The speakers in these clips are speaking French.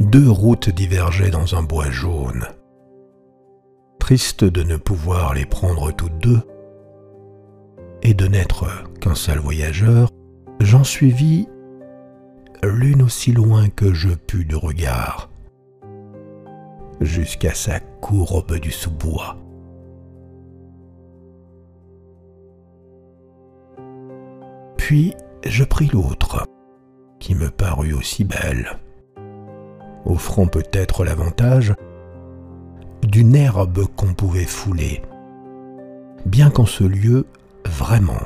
deux routes divergeaient dans un bois jaune. Triste de ne pouvoir les prendre toutes deux, et de n'être qu'un seul voyageur, j'en suivis l'une aussi loin que je pus de regard, jusqu'à sa courbe du sous-bois. Puis je pris l'autre, qui me parut aussi belle, offrant peut-être l'avantage d'une herbe qu'on pouvait fouler, bien qu'en ce lieu, vraiment,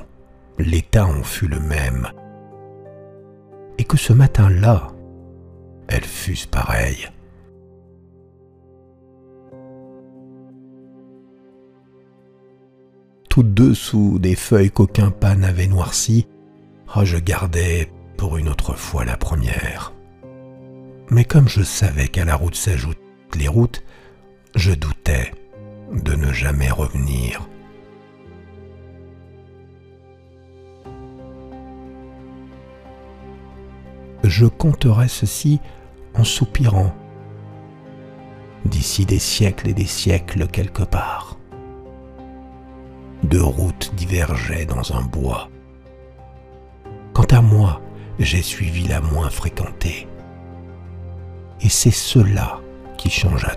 l'état en fût le même, et que ce matin-là, elles fussent pareilles. Toutes deux sous des feuilles qu'aucun pas n'avait noircies, oh, je gardais pour une autre fois la première. Mais comme je savais qu'à la route s'ajoutent les routes, je doutais de ne jamais revenir. Je compterai ceci en soupirant, d'ici des siècles et des siècles quelque part. Deux routes divergeaient dans un bois. Quant à moi, j'ai suivi la moins fréquentée. C'est cela qui changea